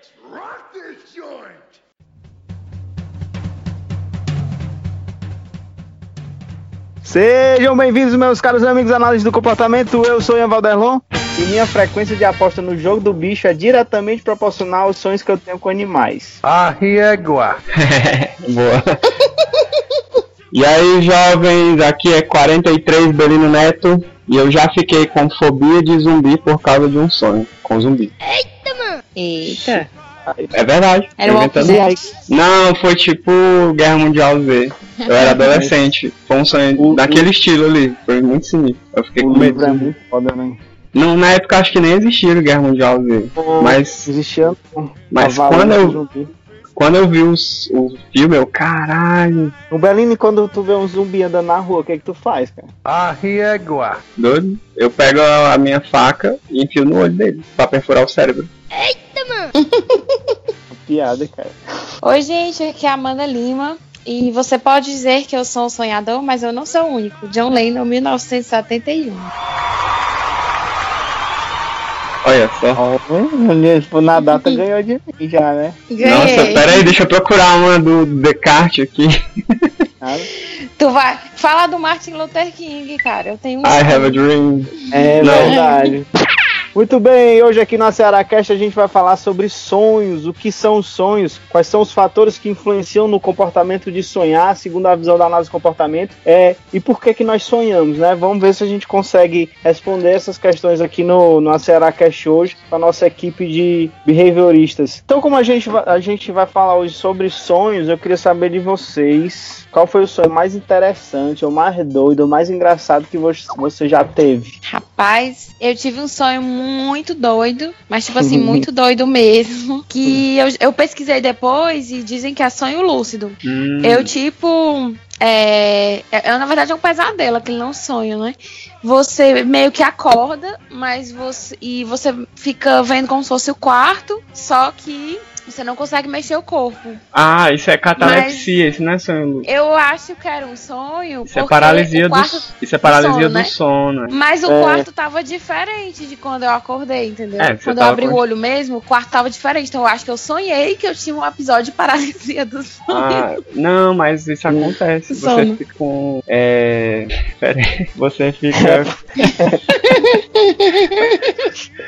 Let's rock this joint! Sejam bem-vindos, meus caros amigos análise do comportamento. Eu sou Ian Valderlon e minha frequência de aposta no jogo do bicho é diretamente proporcional aos sonhos que eu tenho com animais. A riegua. Boa. E aí, jovens, aqui é 43 Belino Neto e eu já fiquei com fobia de zumbi por causa de um sonho com zumbi. Eita. É verdade. Era aí, Não, foi tipo Guerra Mundial Z. Eu era adolescente. Foi um sonho O- daquele estilo ali. Foi muito sinistro. Eu fiquei o com medo. livro é muito foda, né? Não, na época acho que nem existia o Guerra Mundial Z. Mas, Existia mas quando, eu, zumbi. Quando eu vi os, o filme, eu, caralho, O Belini, quando tu vê um zumbi andando na rua, o que é que tu faz, cara? A riegua. doido. Eu pego a minha faca e enfio no olho dele pra perfurar o cérebro. Piada, cara. Oi, gente, aqui é a Amanda Lima. E você pode dizer que eu sou um sonhador, mas eu não sou o único. John Lennon, 1971. Olha só. Olha, tipo, na data ganhou de mim já, né? Nossa, Ganhei. pera aí, deixa eu procurar uma do Descartes aqui. Tu vai falar do Martin Luther King, cara. Eu tenho um. I have a dream. É Não. verdade. Muito bem, hoje aqui no Cearacast a gente vai falar sobre sonhos, o que são os sonhos, quais são os fatores que influenciam no comportamento de sonhar, segundo a visão da análise de comportamento, é, e por que que nós sonhamos, né? Vamos ver se a gente consegue responder essas questões aqui no, no Cearacast hoje, com a nossa equipe de behavioristas. Então, como a gente, a gente vai falar hoje sobre sonhos, eu queria saber de vocês qual foi o sonho mais interessante, ou mais doido, ou mais engraçado que você já teve. Rapaz, eu tive um sonho muito doido, mas tipo assim, muito doido mesmo. Que eu, eu pesquisei depois e dizem que é sonho lúcido. Hum, Eu, tipo. É, é, é, na verdade é um pesadelo, aquele não sonho, né? Você meio que acorda, mas você. E você fica vendo como se fosse o quarto, só que você não consegue mexer o corpo. Ah, isso é catalepsia, isso não é sonho. Eu acho que era um sonho. Isso é paralisia o do, quarto, isso é paralisia sono, do né? sono. Mas o É. quarto tava diferente de quando eu acordei, entendeu? É, quando eu abri com- o olho mesmo, o quarto tava diferente. Então eu acho que eu sonhei que eu tinha um episódio de paralisia do sono. Ah, não, mas isso acontece. Você Sono. fica com. É. Pera aí. Você fica.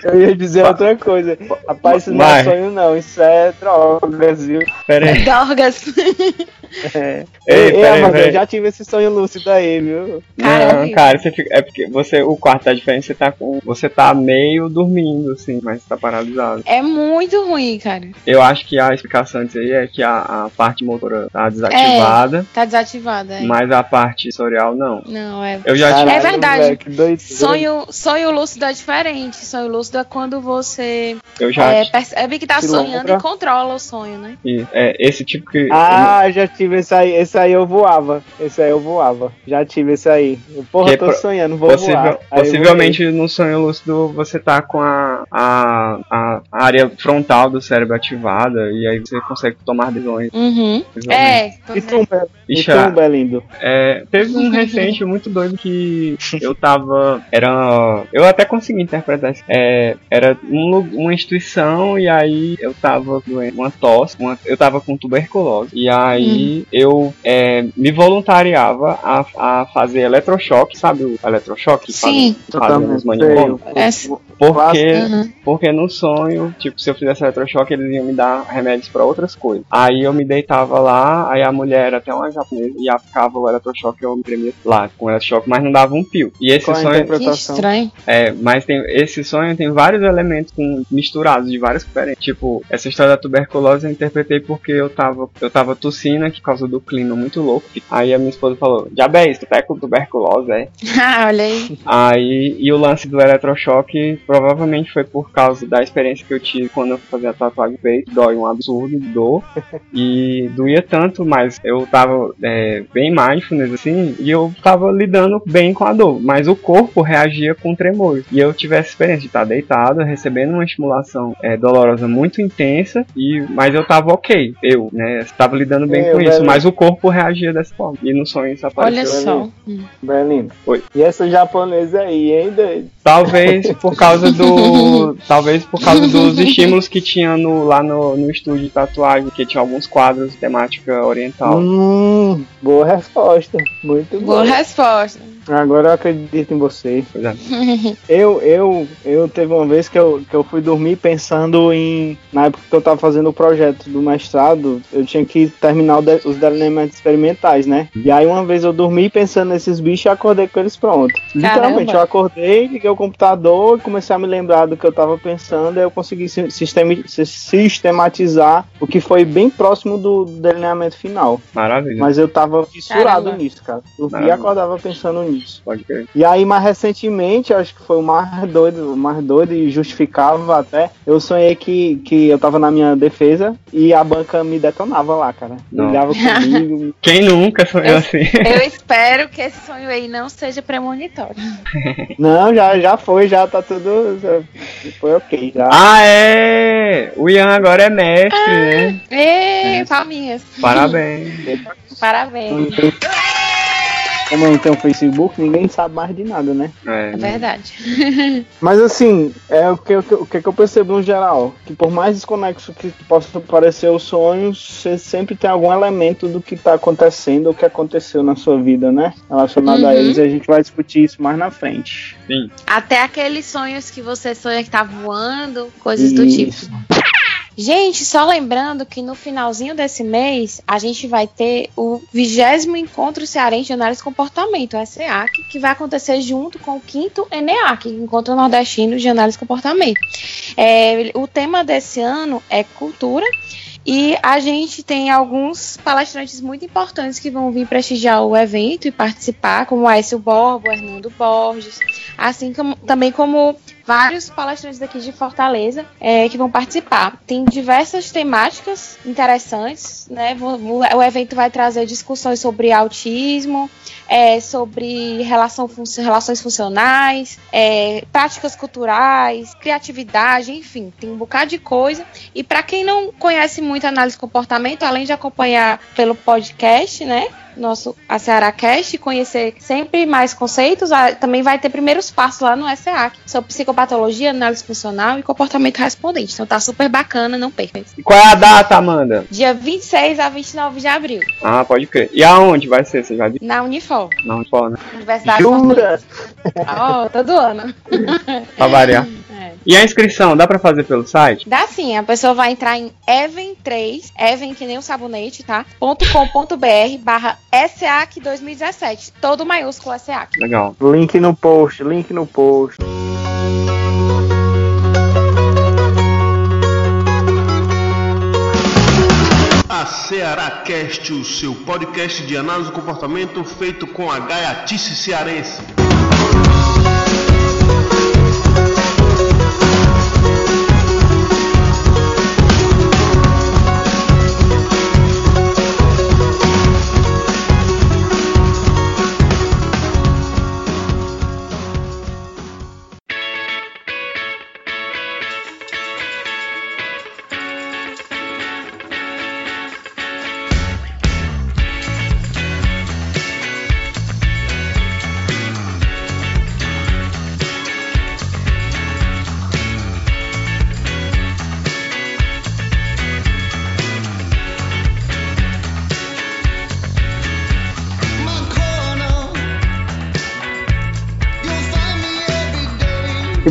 Eu ia dizer outra coisa. Rapaz, isso não é sonho, não. Isso é drogas, viu? Pera aí. Dorgas. É. Ei, Ei, pera eu já tive esse sonho lúcido aí, viu? Não, cara, você fica. É porque você, o quarto tá diferente, você tá com. Você tá meio dormindo, assim, mas tá paralisado. É muito ruim, cara. Eu acho que a explicação disso aí é que a, a parte motora tá desativada, Tá desativada. é. mas a parte sensorial não. Não, é. Eu já É tive. verdade. velho, que doideira. Sonho, sonho lúcido é diferente. Sonho lúcido é quando você Eu já é, percebe que tá sonhando e controla o sonho, né? tive. É, esse tipo que. Ah, já tive esse aí. Esse aí eu voava. Esse aí eu voava. Já tive esse aí. Eu, porra, Que tô pro- sonhando, vou Possível- voar. Aí eu possivelmente no sonho lúcido você tá com a, a, a área frontal do cérebro ativada e aí você consegue tomar decisões. Uhum. É, E tu, Be- e Ixi, tu, ah, Belindo? é, teve um recente muito doido que eu tava. Era. Eu até consegui interpretar isso. É, era um uma instituição e aí eu tava com uma tosse, uma- eu tava com tuberculose. E aí eu é, me voluntariava a, a fazer eletrochoque, sabe o eletrochoque? que Sim. Nos manicomios? É, Porque, Uhum. porque no sonho, tipo, se eu fizesse eletrochoque, eles iam me dar remédios pra outras coisas. Aí eu me deitava lá, aí a mulher era até uma japonesa e aplicava o eletrochoque, eu me tremia lá com o eletrochoque, mas não dava um pio. E esse Qual a sonho, interpretação? estranho. é, mas tem esse sonho tem vários elementos com- misturados de várias diferentes. Tipo, essa história da tuberculose eu interpretei porque eu tava, eu tava tossindo por causa do clima muito louco. Aí a minha esposa falou: Diabéis, tu tá com tuberculose, é? Ah, olha aí. Aí, e o lance do eletrochoque provavelmente foi por causa da experiência que eu tive quando eu fazia a tatuagem no peito. Dói um absurdo, dor. E doía tanto, mas eu tava é, bem mindfulness, assim, e eu tava lidando bem com a dor. Mas o corpo reagia com tremor. E eu tive essa experiência de estar deitado, recebendo uma estimulação é, dolorosa muito intensa, e mas eu tava ok. Eu, né? Tava lidando bem Eu, com isso, Belém. mas o corpo reagia dessa forma. E no sonho isso Olha apareceu. só. Belino. Oi. E essa japonesa aí, hein, doido? Talvez por causa do. talvez por causa dos estímulos que tinha no, lá no, no estúdio de tatuagem, que tinha alguns quadros de temática oriental. Hum, boa resposta. Muito Boa boa. resposta. Agora eu acredito em você. É. Eu, eu, eu teve uma vez que eu, que eu fui dormir pensando em. Na época que eu tava fazendo o projeto do mestrado, eu tinha que terminar de- os delineamentos experimentais, né? E aí uma vez eu dormi pensando nesses bichos e acordei com eles prontos. Literalmente, eu acordei, liguei o computador e comecei a me lembrar do que eu tava pensando, e eu consegui sistemi- sistematizar o que foi bem próximo do delineamento final. Maravilha. Mas eu tava fissurado Caramba. nisso, cara. Eu vi e Maravilha. acordava pensando nisso. Pode crer. E aí, mais recentemente, acho que foi o mais doido, o mais doido e justificava até. Eu sonhei que, que eu tava na minha defesa e a banca me detonava lá, cara. Não. Ligava comigo. Quem nunca sonhou Eu- assim? Eu espero que esse sonho aí não seja premonitório. Não, já, já foi, já tá tudo. já foi ok, já. ah, é! O Ian agora é mestre, né? Ê, palminhas. Parabéns. Parabéns. Como não tenho Facebook, ninguém sabe mais de nada, né? É, É verdade. Mas assim, é o que, o que- o eu percebo no geral, que por mais desconexo que possa parecer os sonhos, você sempre tem algum elemento do que tá acontecendo ou que aconteceu na sua vida, né? Relacionado a Uhum. eles, e a gente vai discutir isso mais na frente. sim. Até aqueles sonhos que você sonha que tá voando, coisas do tipo. Gente, só lembrando que no finalzinho desse mês a gente vai ter o vigésimo encontro cearense de análise de comportamento, o SEAC, que vai acontecer junto com o quinto ENEAC, Encontro Nordestino de Análise de Comportamento. É, o tema desse ano é cultura. E a gente tem alguns palestrantes muito importantes que vão vir prestigiar o evento e participar, como Aécio Borbo, Hernando Borges, assim como, também como vários palestrantes daqui de Fortaleza é, que vão participar. Tem diversas temáticas interessantes, né? O evento vai trazer discussões sobre autismo, é, sobre relação fun- relações funcionais, é, práticas culturais, criatividade, enfim, tem um bocado de coisa. E para quem não conhece muito análise de comportamento, além de acompanhar pelo podcast, né? Nosso a Cearacast, conhecer sempre mais conceitos, a- também vai ter primeiros passos lá no SEAC sobre psicopatologia, análise funcional e comportamento respondente. Então tá super bacana, não perca. E qual é a data, Amanda? Dia 26 a 29 de abril, Ah, pode crer. E aonde vai ser? Você já disse? na Unifor, Não, pode, né? Universidade. Jura? Ó, todo ano. Pra variar. E a inscrição, dá pra fazer pelo site? Dá sim, a pessoa vai entrar em even3, even que nem o sabonete, tá? .com.br barra SEAC 2017. Todo maiúsculo SEAC. Legal. Link no post, link no post. A Ceará Cast, o seu podcast de análise do comportamento feito com a gaiatice cearense.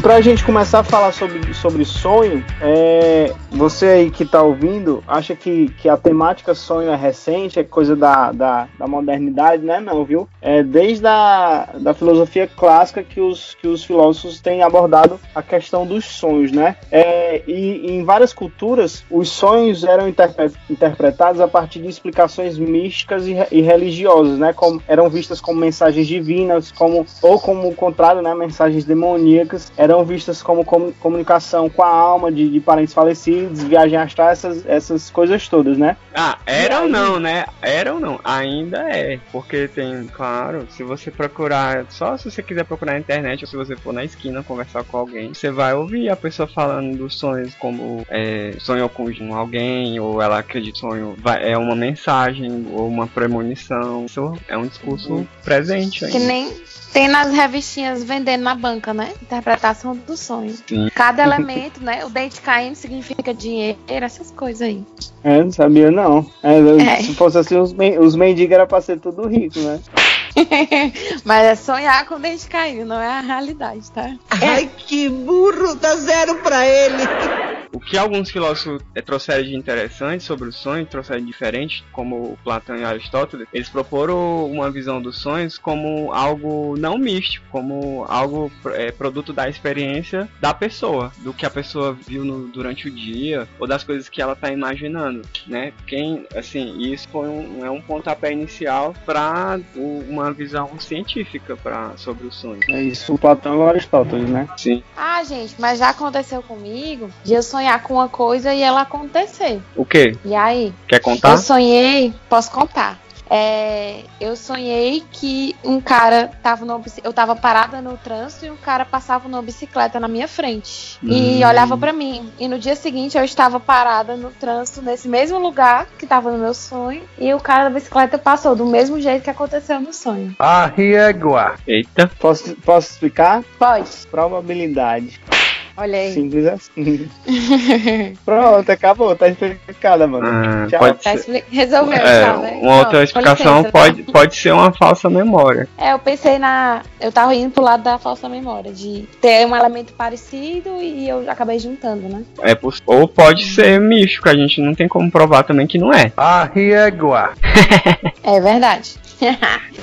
E pra gente começar a falar sobre, sobre sonho, é, você aí que tá ouvindo, acha que, que a temática sonho é recente, é coisa da, da, da modernidade, né? Não, viu? É desde a da filosofia clássica que os, que os filósofos têm abordado a questão dos sonhos, né? É, e, em várias culturas, os sonhos eram interpre- interpretados a partir de explicações místicas e, e religiosas, né? Como, eram vistas como mensagens divinas, como ou como o contrário, né? Mensagens demoníacas eram eram vistas como com- comunicação com a alma de, de parentes falecidos, viagem astral, essas, essas coisas todas, né? Ah, era E ou aí? não, né? Era ou não? Ainda é. Porque tem, claro, se você procurar, só se você quiser procurar na internet ou se você for na esquina conversar com alguém, você vai ouvir a pessoa falando dos sonhos como é, sonhou com alguém, ou ela acredita que sonho vai- é uma mensagem, ou uma premonição. Isso é um discurso presente Que ainda. nem tem nas revistinhas vendendo na banca, né? Interpretação do sonho. Sim. Cada elemento, né? O dente caindo significa dinheiro, essas coisas aí. É, não sabia não. É, É. Se fosse assim, os, men os mendigos eram pra ser tudo rico, né? Mas é sonhar com o dente caindo, não é a realidade, tá? Ai, que burro, dá zero pra ele. O que alguns filósofos eh, trouxeram de interessante sobre o sonho, trouxeram de diferente, como Platão e Aristóteles, eles proporam uma visão dos sonhos como algo não místico, como algo eh, produto da experiência da pessoa, do que a pessoa viu no- durante o dia, ou das coisas que ela está imaginando, né? Quem, assim, isso foi um, é um pontapé inicial para uma visão científica pra, sobre o sonho. É isso, o Platão e o Aristóteles, né? Sim. Ah, gente, mas já aconteceu comigo de eu sonhar com uma coisa e ela acontecer. O quê? E aí? Quer Eu contar? sonhei, posso contar. É, eu sonhei que um cara tava no, eu tava parada no trânsito e um cara passava numa bicicleta na minha frente e Hum. olhava pra mim. E no dia seguinte eu estava parada no trânsito nesse mesmo lugar que tava no meu sonho e o cara da bicicleta passou do mesmo jeito que aconteceu no sonho. A régua. Eita. Posso, posso explicar? Pode. Probabilidade. Olha aí. Simples assim. Pronto, acabou, tá explicada, mano. Ah, Tchau. pode Tá ser. Resolveu, É, tchau, né? uma outra Não, explicação licença, pode, tá? pode ser uma falsa memória. É, eu pensei na. Eu tava indo pro lado da falsa memória, de ter um elemento parecido e eu acabei juntando, né? É ou pode ser místico, a gente não tem como provar também que não é. A régua. É verdade.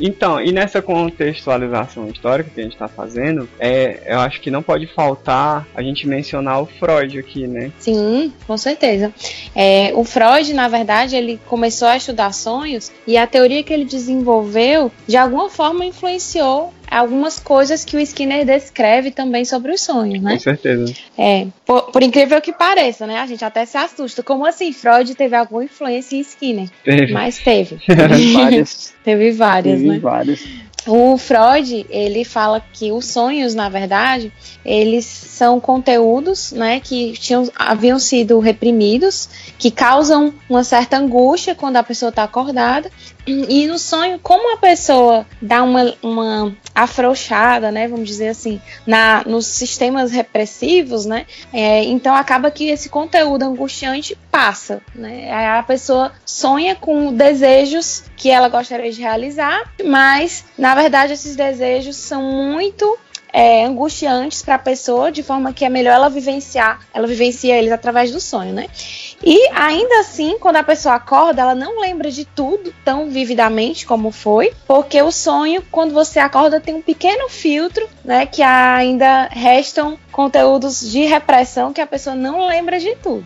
Então, e nessa contextualização histórica que a gente está fazendo, é, eu acho que não pode faltar a gente mencionar o Freud aqui, né? Sim, com certeza. É, o Freud, na verdade, ele começou a estudar sonhos e a teoria que ele desenvolveu, de alguma forma, influenciou algumas coisas que o Skinner descreve também sobre os sonhos, né? Com certeza. É, por, por incrível que pareça, né? A gente até se assusta. Como assim Freud teve alguma influência em Skinner? Teve. Mas teve. Várias. teve várias, Teve né? várias. O Freud, ele fala que os sonhos, na verdade, eles são conteúdos, né, que tinham, haviam sido reprimidos, que causam uma certa angústia quando a pessoa está acordada. E, no sonho, como a pessoa dá uma, uma afrouxada, né, vamos dizer assim, na, nos sistemas repressivos, né, é, então acaba que esse conteúdo angustiante passa, né, a pessoa sonha com desejos que ela gostaria de realizar, mas na verdade esses desejos são muito é, angustiantes para a pessoa, de forma que é melhor ela vivenciar, ela vivencia eles através do sonho, né? E ainda assim, quando a pessoa acorda, ela não lembra de tudo tão vividamente como foi, porque o sonho, quando você acorda, tem um pequeno filtro, né? Que ainda restam conteúdos de repressão que a pessoa não lembra de tudo.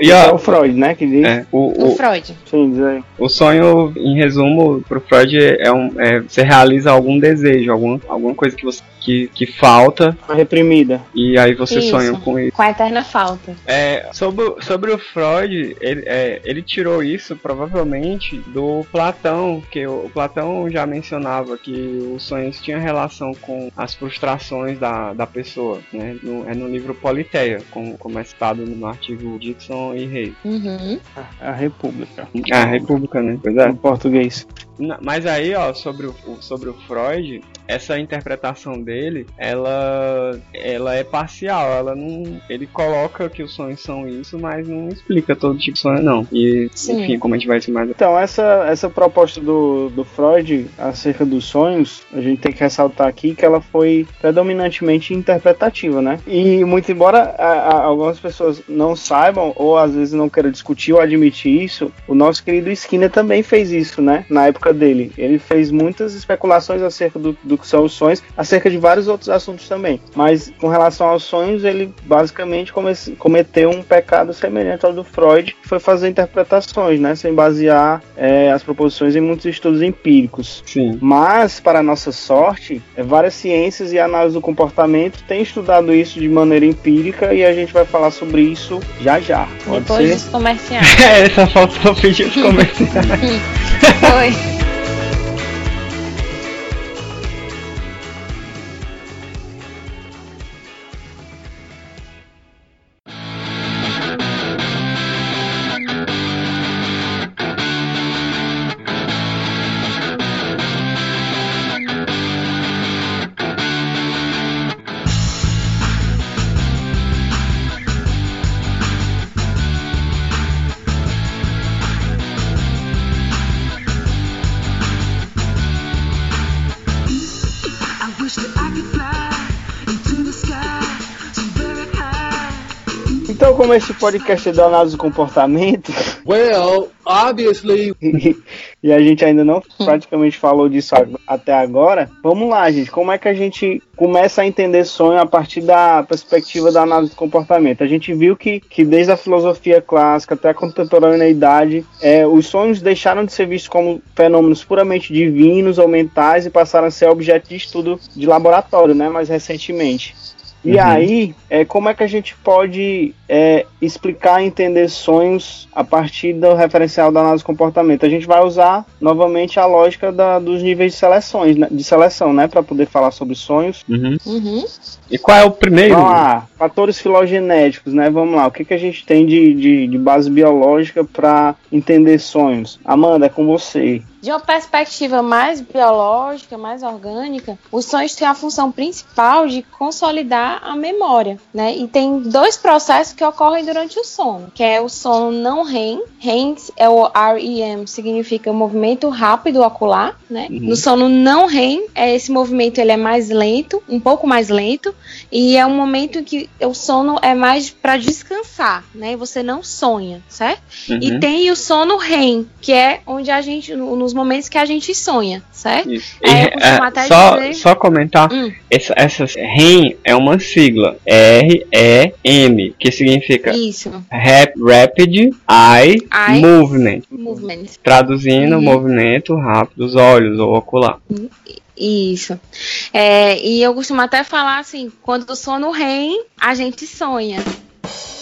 E É ó, o Freud, né? Que diz. é, o, O o, Freud. Sim, o sonho, em resumo, pro Freud é um. É, você realiza algum desejo, algum, alguma coisa que você que, que falta, A reprimida. e aí você Isso. sonha com isso. Com a eterna falta. É, sobre, o- sobre o Freud, ele, é, ele tirou isso provavelmente do Platão, que o, o Platão já mencionava que os sonhos tinham relação com as frustrações da, da pessoa, né? No- é no livro Politeia, como, como é citado no artigo Dixon e Reis. Uhum. A República. Ah, República, né? Pois é. Em português. Na- Mas aí, ó, sobre o, o- sobre o Freud, essa interpretação dele, ela, ela é parcial. Ela não, ele coloca que os sonhos são isso, mas não explica todo tipo de sonho, não. E, Sim. enfim, como a gente vai ser mais. Então, essa, essa proposta do, do Freud acerca dos sonhos, a gente tem que ressaltar aqui que ela foi predominantemente interpretativa, né? E muito embora a- a- algumas pessoas não saibam, ou às vezes não queiram discutir ou admitir isso, o nosso querido Skinner também fez isso, né? Na época dele. Ele fez muitas especulações acerca do, do que são os sonhos, acerca de vários outros assuntos também. Mas com relação aos sonhos, ele basicamente cometeu um pecado semelhante ao do Freud, que foi fazer interpretações, né, sem basear é, as proposições em muitos estudos empíricos. Sim. Mas, para nossa sorte, é, várias ciências e análise do comportamento têm estudado isso de maneira empírica e a gente vai falar sobre isso já já. Pode Depois ser? dos comerciais. é, só faltou pedir os comerciais. Foi. Como esse podcast é do análise do comportamento. Well, obviously. e a gente ainda não praticamente falou disso até agora. Vamos lá, gente. Como é que a gente começa a entender sonho a partir da perspectiva da análise do comportamento? A gente viu que, que desde a filosofia clássica até a contemporaneidade, é, os sonhos deixaram de ser vistos como fenômenos puramente divinos ou mentais e passaram a ser objeto de estudo de laboratório, né? Mais recentemente. E uhum. aí, é, como é que a gente pode é, explicar e entender sonhos a partir do referencial da análise de comportamento? A gente vai usar novamente a lógica da, dos níveis de seleções, né, de seleção, né, para poder falar sobre sonhos. Uhum. Uhum. E qual é o primeiro? Vamos lá, fatores filogenéticos, né? Vamos lá, o que, que a gente tem de, de, de base biológica para entender sonhos? Amanda, é com você. De uma perspectiva mais biológica, mais orgânica, os sonhos têm a função principal de consolidar a memória, né? E tem dois processos que ocorrem durante o sono, que é o sono não REM. REM é o REM, significa movimento rápido ocular, né? Uhum. No sono não REM, é esse movimento ele é mais lento, um pouco mais lento, e é um momento em que o sono é mais para descansar, né? Você não sonha, certo? Uhum. E tem o sono REM, que é onde a gente no nos momentos que a gente sonha, certo? Isso. É, é, só, dizer... só comentar, hum. essa, essa REM é uma sigla, R-E-M, que significa Isso. Rap, Rapid Eye, Eye Movement. movement. Traduzindo, uhum. movimento rápido dos olhos ou ocular. Isso. É, e eu costumo até falar assim, quando o sono REM, a gente sonha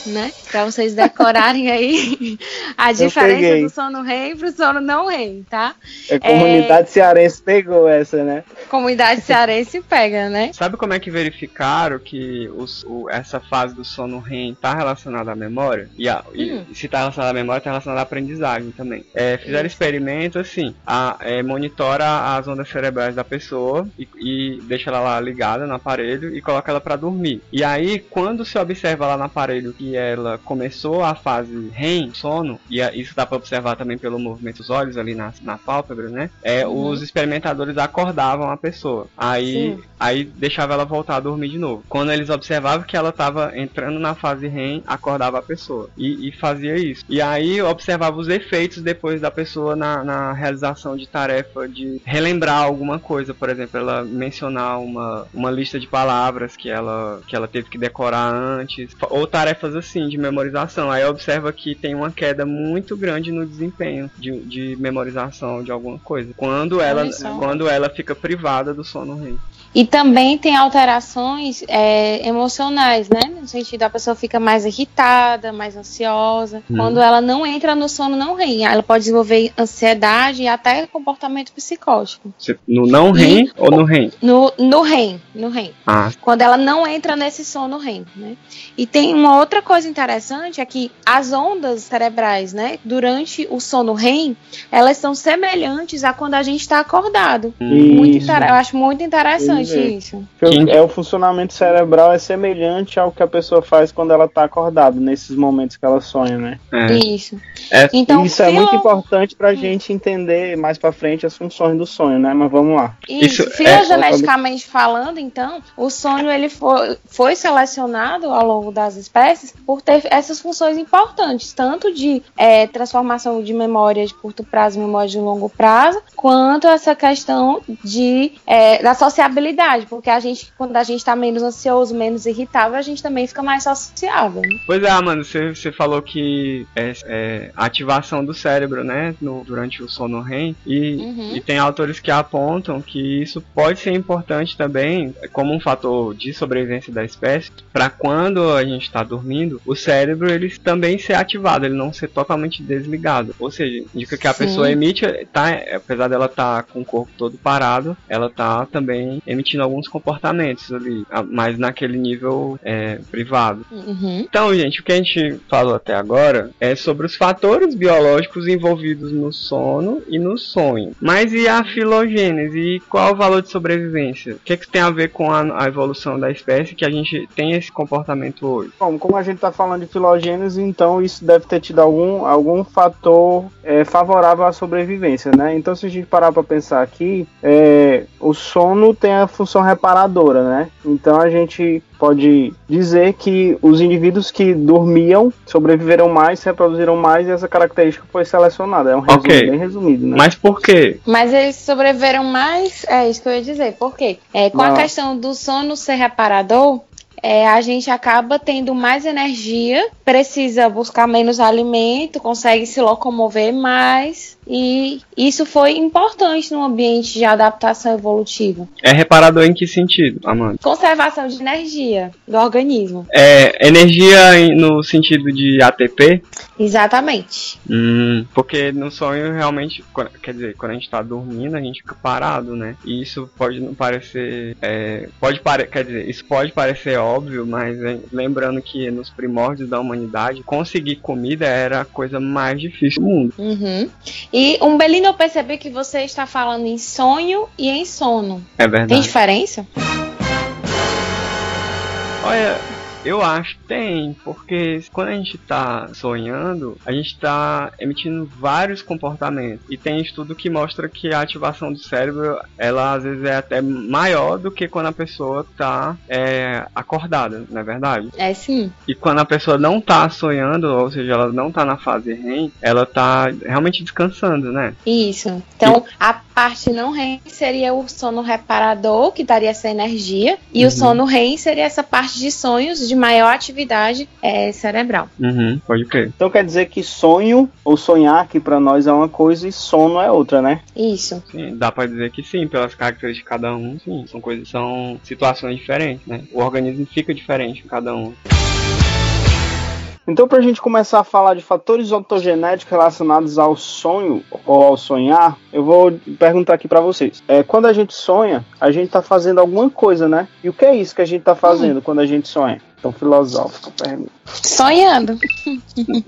né? Para vocês decorarem aí a diferença do sono rei pro sono não rei, tá? A comunidade é... cearense pegou essa, né? Comunidade cearense pega, né? Sabe como é que verificaram que os, o, essa fase do sono REM está relacionada à memória? E, a, hum. e se está relacionada à memória, está relacionada à aprendizagem também. É, fizeram experimentos assim, a, é, monitora as ondas cerebrais da pessoa e, e deixa ela lá ligada no aparelho e coloca ela para dormir. E aí, quando se observa lá no aparelho que ela começou a fase REM, sono, e isso dá para observar também pelo movimento dos olhos ali na, na pálpebra, né? É, uhum. Os experimentadores acordavam a pessoa. Aí, aí deixava ela voltar a dormir de novo. Quando eles observavam que ela estava entrando na fase REM, acordava a pessoa. E, e, fazia isso. E aí observava os efeitos depois da pessoa na, na realização de tarefa de relembrar alguma coisa. Por exemplo, ela mencionar uma, uma lista de palavras que ela, que ela teve que decorar antes. Ou tarefas assim assim de memorização. Aí observa que tem uma queda muito grande no desempenho de, de memorização de alguma coisa. Quando ela, quando ela fica privada do sono REM. E também tem alterações é, emocionais, né? No sentido, a pessoa fica mais irritada, mais ansiosa. Hum. Quando ela não entra no sono não REM, ela pode desenvolver ansiedade e até comportamento psicótico. No não REM ou no REM? No, no REM, no REM. Ah. Quando ela não entra nesse sono REM, né? E tem uma outra coisa interessante, é que as ondas cerebrais, né? Durante o sono REM, elas são semelhantes a quando a gente está acordado. Muito, eu acho muito interessante isso. É o funcionamento cerebral é semelhante ao que a pessoa faz quando ela tá acordada, nesses momentos que ela sonha, né? É. Isso. É. Então, Isso é muito filo- importante pra gente entender mais pra frente as funções do sonho, né? Mas vamos lá. Isso, Isso é- filogeneticamente falando, então, o sonho ele foi, foi selecionado ao longo das espécies por ter essas funções importantes, tanto de é, transformação de memória de curto prazo em memória de longo prazo, quanto essa questão de é, da sociabilidade, porque a gente, quando a gente está menos ansioso, menos irritável, a gente também fica mais sociável. né? Pois é, mano, você, falou que é, é ativação do cérebro, né, no- durante o sono REM, e, Uhum. e tem autores que apontam que isso pode ser importante também como um fator de sobrevivência da espécie, para quando a gente está dormindo, o cérebro ele também ser ativado, ele não ser totalmente desligado. Ou seja, indica que a Sim. pessoa emite, tá, apesar dela estar com o corpo todo parado, ela tá também emitindo alguns comportamentos ali, mas naquele nível é, privado. Uhum. Então, gente, o que a gente falou até agora é sobre os fatores biológicos envolvidos no sono e no sonho. Mas e a filogênese? E qual o valor de sobrevivência? O que, é que tem a ver com a, a evolução da espécie que a gente tem esse comportamento hoje? Bom, como a gente tá falando de filogênese, então isso deve ter tido algum, algum fator é, favorável à sobrevivência, né? Então, se a gente parar para pensar aqui, é, o sono tem a função reparadora, né? Então, a gente pode dizer que os indivíduos que dormiam sobreviveram mais, se reproduziram mais e essa característica foi selecionada. É um resumo Ok. bem resumido, né? Mas por quê? Mas eles sobreviveram mais, é isso que eu ia dizer. Por quê? É, com a Não. questão do sono ser reparador, é, a gente acaba tendo mais energia, precisa buscar menos alimento, consegue se locomover mais. E isso foi importante no ambiente de adaptação evolutiva. É reparador em que sentido, Amanda? Conservação de energia do organismo. É energia no sentido de ATP? Exatamente. Hum, porque no sonho realmente, quer dizer, quando a gente tá dormindo, a gente fica parado, né? E isso pode não parecer. é, pode pare, quer dizer, isso pode parecer óbvio, mas é, lembrando que nos primórdios da humanidade, conseguir comida era a coisa mais difícil do mundo. Uhum. E Umbelino, eu percebi que você está falando em sonho e em sono. É Tem verdade. diferença? Olha, eu acho que tem, porque quando a gente tá sonhando, a gente tá emitindo vários comportamentos. E tem estudo que mostra que a ativação do cérebro, ela às vezes é até maior do que quando a pessoa tá é, acordada, não é verdade? É sim. E quando a pessoa não tá sonhando, ou seja, ela não tá na fase REM, ela tá realmente descansando, né? Isso. Então, a parte não REM seria o sono reparador, que daria essa energia, e Uhum. o sono REM seria essa parte de sonhos de maior atividade é, cerebral. Uhum, pode crer. Então quer dizer que sonho ou sonhar que pra nós é uma coisa e sono é outra, né? Isso. Sim, dá pra dizer que sim, pelas características de cada um, sim. São coisas, são situações diferentes, né? O organismo fica diferente em cada um. Então, para a gente começar a falar de fatores ontogenéticos relacionados ao sonho ou ao sonhar, eu vou perguntar aqui para vocês. É, quando a gente sonha, a gente está fazendo alguma coisa, né? E o que é isso que a gente está fazendo quando a gente sonha? Então, filosófico, pergunta. Sonhando.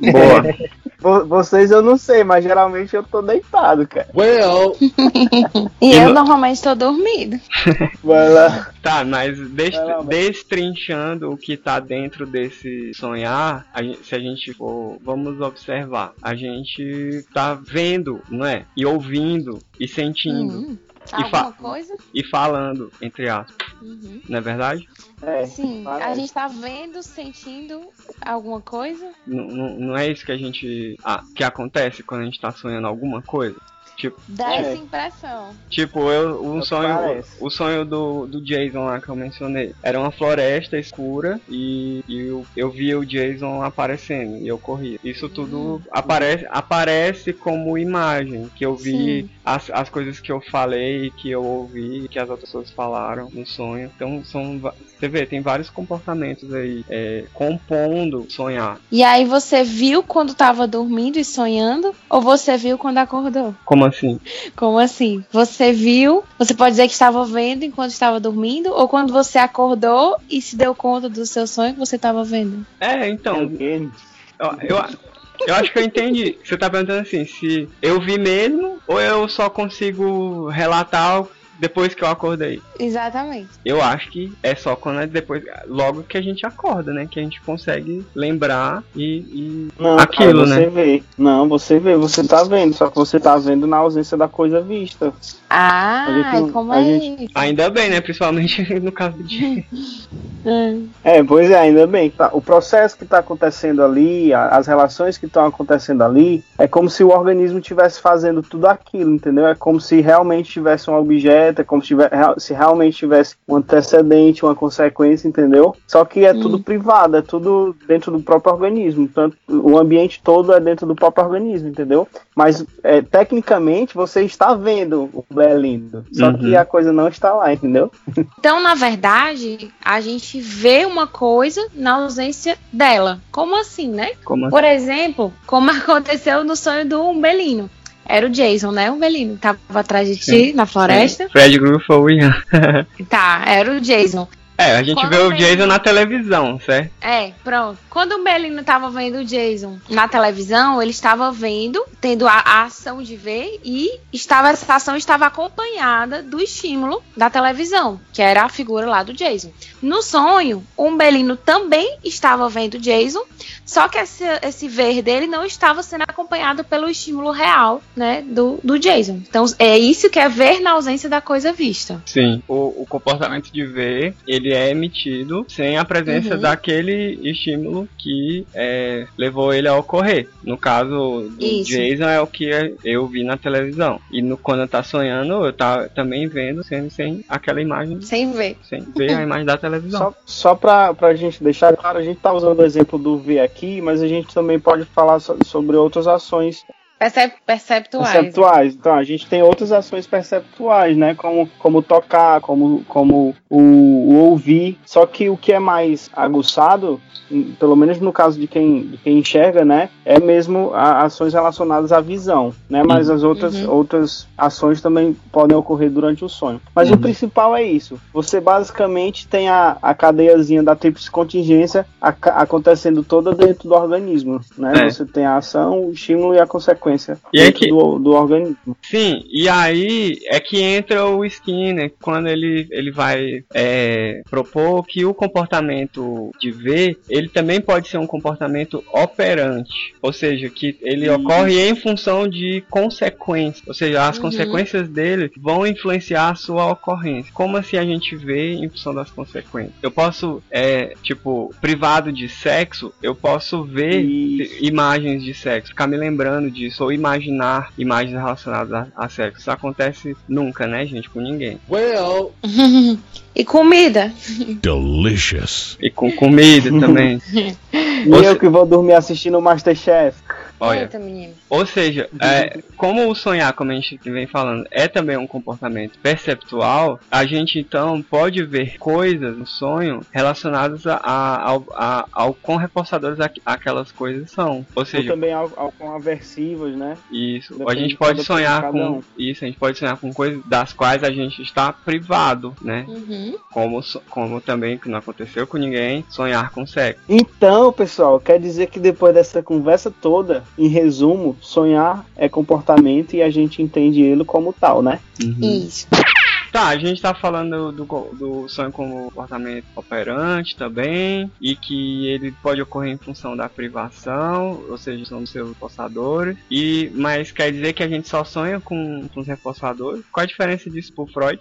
Boa. Vo- Vocês eu não sei, mas geralmente eu tô deitado, cara. Well, E eu no- normalmente estou dormindo. Vai lá. Tá, mas des- Vai lá, vai. destrinchando o que tá dentro desse sonhar, a gen- se a gente for, vamos observar, a gente tá vendo, não é? E ouvindo e sentindo Hum. E fa- coisa? e falando, entre aspas, Uhum. não é verdade? É, Sim. A parece. gente tá vendo, sentindo alguma coisa? Não, não, não é isso que a gente. Ah, que acontece quando a gente tá sonhando alguma coisa? Tipo, Dá É. essa impressão. Tipo, eu, o que sonho, parece. o sonho do, do Jason lá que eu mencionei. Era uma floresta escura e, e eu, eu via o Jason aparecendo e eu corria. Isso tudo aparece, aparece como imagem, que eu vi Sim. as, as coisas que eu falei, que eu ouvi, que as outras pessoas falaram no sonho. Então são, você vê, tem vários comportamentos aí é, compondo sonhar. E aí você viu quando tava dormindo e sonhando? Ou você viu quando acordou? Como assim? Como assim? Você viu? Você pode dizer que estava vendo enquanto estava dormindo? Ou quando você acordou e se deu conta do seu sonho que você estava vendo? É, então, Ok. Eu, eu, eu acho que eu entendi. Você tá perguntando assim, se eu vi mesmo ou eu só consigo relatar depois que eu acordei. Exatamente. Eu acho que é só quando é depois, logo que a gente acorda, né? Que a gente consegue lembrar e, e Não, aquilo, cara, você né? vê. Não, você vê, você tá vendo, só que você tá vendo na ausência da coisa vista. Ah, A gente- como a é gente- isso? Ainda bem, né? Principalmente no caso de. É, pois é, ainda bem. Tá, O processo que está acontecendo ali, a- as relações que estão acontecendo ali, é como se o organismo estivesse fazendo tudo aquilo, entendeu? É como se realmente tivesse um objeto, é como se, tiver- se realmente tivesse um antecedente, uma consequência, entendeu? Só que é tudo privado, é tudo dentro do próprio organismo. Tanto, o ambiente todo é dentro do próprio organismo, entendeu? Mas é, tecnicamente você está vendo o Belindo, só Uhum. que a coisa não está lá, entendeu? Então, na verdade, a gente vê uma coisa na ausência dela. Como assim, né? Como assim? Por exemplo, como aconteceu no sonho do Umbelino. Era o Jason, né? O que tava atrás de ti na floresta. Fred Gruffalo e Tá, era o Jason. É, a gente Quando vê o Jason na televisão, certo? É, pronto. Quando o Belino tava vendo o Jason na televisão, ele estava vendo, tendo a, a ação de ver e estava essa ação estava acompanhada do estímulo da televisão, que era a figura lá do Jason. No sonho, o Belino também estava vendo o Jason, só que esse, esse ver dele não estava sendo acompanhado pelo estímulo real, né, do, do Jason. Então é isso que é ver na ausência da coisa vista. Sim. O, o comportamento de ver, ele é emitido sem a presença Uhum. daquele estímulo que é, levou ele a ocorrer. No caso do Isso. Jason é o que eu vi na televisão. E no, quando eu tá sonhando, eu tá também vendo sem, sem aquela imagem, Sem ver. sem ver a imagem da televisão. Só, só pra, pra gente deixar claro, a gente tá usando o exemplo do V aqui, mas a gente também pode falar so- sobre outras ações Percep perceptuais. perceptuais. Então, a gente tem outras ações perceptuais, né? Como, como tocar, como, como o, o ouvir. Só que o que é mais aguçado, pelo menos no caso de quem, de quem enxerga, né? É mesmo a- ações relacionadas à visão, né? Mas as outras, Uhum. outras ações também podem ocorrer durante o sonho. Mas Uhum. o principal é isso. Você basicamente tem a, a cadeiazinha da tríplice contingência aca- acontecendo toda dentro do organismo, né? É. Você tem a ação, o estímulo e a consequência E é dentro que- do, do organismo. Sim, e aí é que entra o Skinner quando ele, ele vai é, propor que o comportamento de ver ele também pode ser um comportamento operante, ou seja, que ele Isso. ocorre em função de consequências, ou seja, as Uhum. consequências dele vão influenciar a sua ocorrência. Como assim a gente vê em função das consequências? Eu posso, é, tipo, privado de sexo, eu posso ver Isso. imagens de sexo, ficar me lembrando disso, ou imaginar imagens relacionadas a, a sexo. Isso acontece nunca, né, gente, com ninguém. e comida. Delicious. E com comida também. E eu que vou dormir assistindo o Masterchef. Olha, Eita, menino. ou seja, é, como o sonhar, como a gente vem falando, é também um comportamento perceptual, a gente então pode ver coisas no sonho relacionadas a, a- ao, a- ao quão reforçadores aqu- aquelas coisas são. Ou Ou seja, também al- al- com aversivos, né? Isso. a Depende gente de pode sonhar com um. isso, a gente pode sonhar com coisas das quais a gente está privado, né? Uhum. Como, como também que não aconteceu com ninguém, sonhar com sexo. Então, pessoal, quer dizer que depois dessa conversa toda, em resumo, sonhar é comportamento e a gente entende ele como tal, né? Isso. Tá, a gente tá falando do, do sonho como comportamento operante também, e que ele pode ocorrer em função da privação, ou seja, são dos seus reforçadores. E, mas quer dizer que a gente só sonha com, com os reforçadores? Qual a diferença disso pro Freud?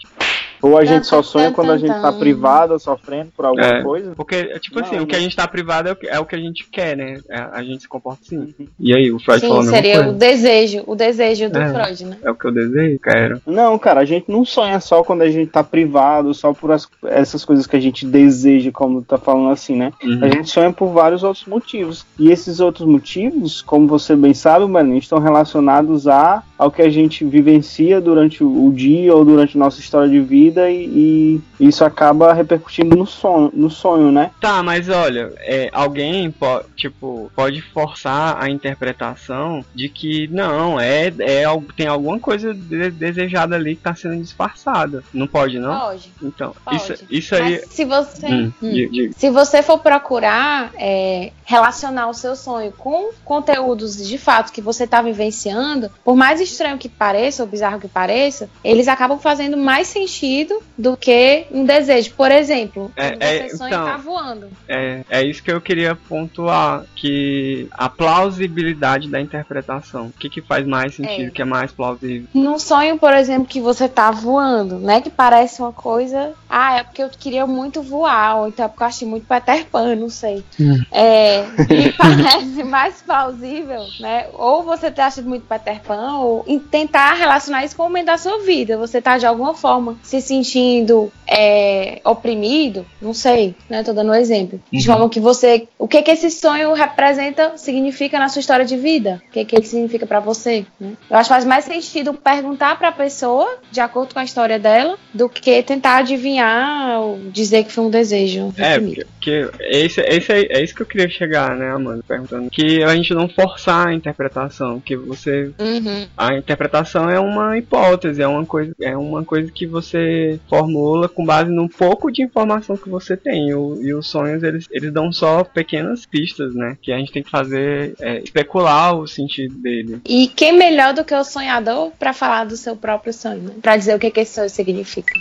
Ou a gente só sonha quando a gente tá privado ou sofrendo por alguma É. coisa. Porque, tipo Não, assim, o que não. a gente tá privado é o que, é o que a gente quer, né? É, a gente se comporta assim. E aí, o Freud falou Sim, mesma seria o desejo, o desejo do É. Freud, né? É o que eu desejo, quero. Não, cara, a gente não sonha só quando a gente tá privado, só por as- essas coisas que a gente deseja, como tá falando assim, né? Uhum. A gente sonha por vários outros motivos. E esses outros motivos, como você bem sabe, Melanie, estão relacionados a, ao que a gente vivencia durante o, dia ou durante nossa história de vida e, e isso acaba repercutindo no sonho, no sonho, né? Tá, mas olha, é, alguém po- tipo, pode forçar a interpretação de que não, é, é tem alguma coisa de- desejada ali que tá sendo disfarçada. Não pode, não? Pode. Então, Pode. isso, isso aí. Mas se você. Hum, Hum. diga. Se você for procurar é, relacionar o seu sonho com conteúdos de fato que você está vivenciando, por mais estranho que pareça, ou bizarro que pareça, eles acabam fazendo mais sentido do que um desejo. Por exemplo, É, é, você sonha então, tá voando. É, é isso que eu queria pontuar, que a plausibilidade da interpretação. O que, que faz mais sentido, É. o que é mais plausível. Num sonho, por exemplo, que você tá voando, né? Que parece uma coisa. Ah, é porque eu queria muito voar, ou então é porque eu achei muito Peter Pan, não sei. Hum. É, me parece mais plausível, né? Ou você ter achado muito Peter Pan, ou tentar relacionar isso com o momento da sua vida. Você tá de alguma forma se sentindo é, oprimido, não sei, né? Tô dando um exemplo. De Uhum. forma que você. O que que esse sonho representa, significa na sua história de vida? O que que ele significa pra você? né? Eu acho que faz mais sentido perguntar pra pessoa, de acordo com a história dela, do que tentar adivinhar ou dizer que foi um desejo. É, porque, porque esse, esse é, é isso que eu queria chegar, né, Amanda? Perguntando. Que a gente não forçar a interpretação, que você Uhum. a interpretação é uma hipótese, é uma coisa, é uma coisa que você formula com base num pouco de informação que você tem. O- e os sonhos eles, eles dão só pequenas pistas, né? Que a gente tem que fazer é, especular o sentido dele. E quem melhor do que o sonhador pra falar do seu próprio sonho, né? Pra dizer o que, que esse sonho significa.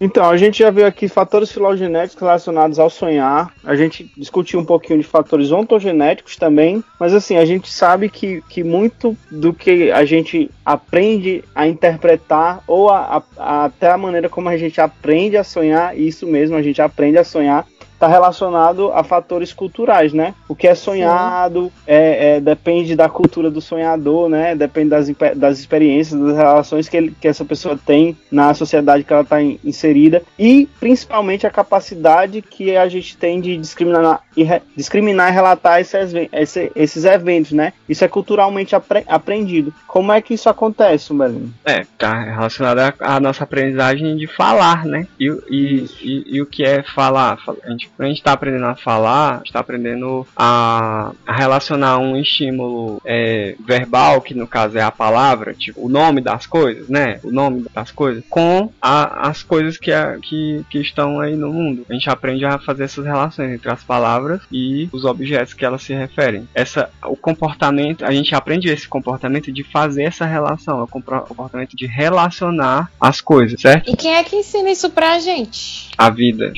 Então, a gente já viu aqui fatores filogenéticos relacionados ao sonhar. A gente discutiu um pouquinho de fatores ontogenéticos também. Mas assim, a gente sabe que, que muito do que a gente aprende a interpretar, ou a- a- até a maneira como a gente aprende a sonhar, isso mesmo, a gente aprende a sonhar, está relacionado a fatores culturais, né? O que é sonhado é, é, depende da cultura do sonhador, né? Depende das, das experiências, das relações que, ele, que essa pessoa tem na sociedade que ela está inserida e principalmente a capacidade que a gente tem de discriminar e, re- discriminar e relatar esses, esse- esses eventos, né? Isso é culturalmente apre- aprendido. Como é que isso acontece, Belinho? É, tá relacionado à nossa aprendizagem de falar, né? E, o- e, e, e o que é falar? Fa- A gente, a gente tá aprendendo a falar, a gente tá aprendendo a, a relacionar um estímulo é, verbal, que no caso é a palavra, tipo, o nome das coisas, né? O nome das coisas, com a- as coisas que, a- que, que estão aí no mundo. A gente aprende a fazer essas relações entre as palavras e os objetos que elas se referem. Essa, o comportamento, a gente aprende esse comportamento de fazer essa relação, é o comportamento de relacionar as coisas, certo? E quem é que ensina isso pra gente? A vida,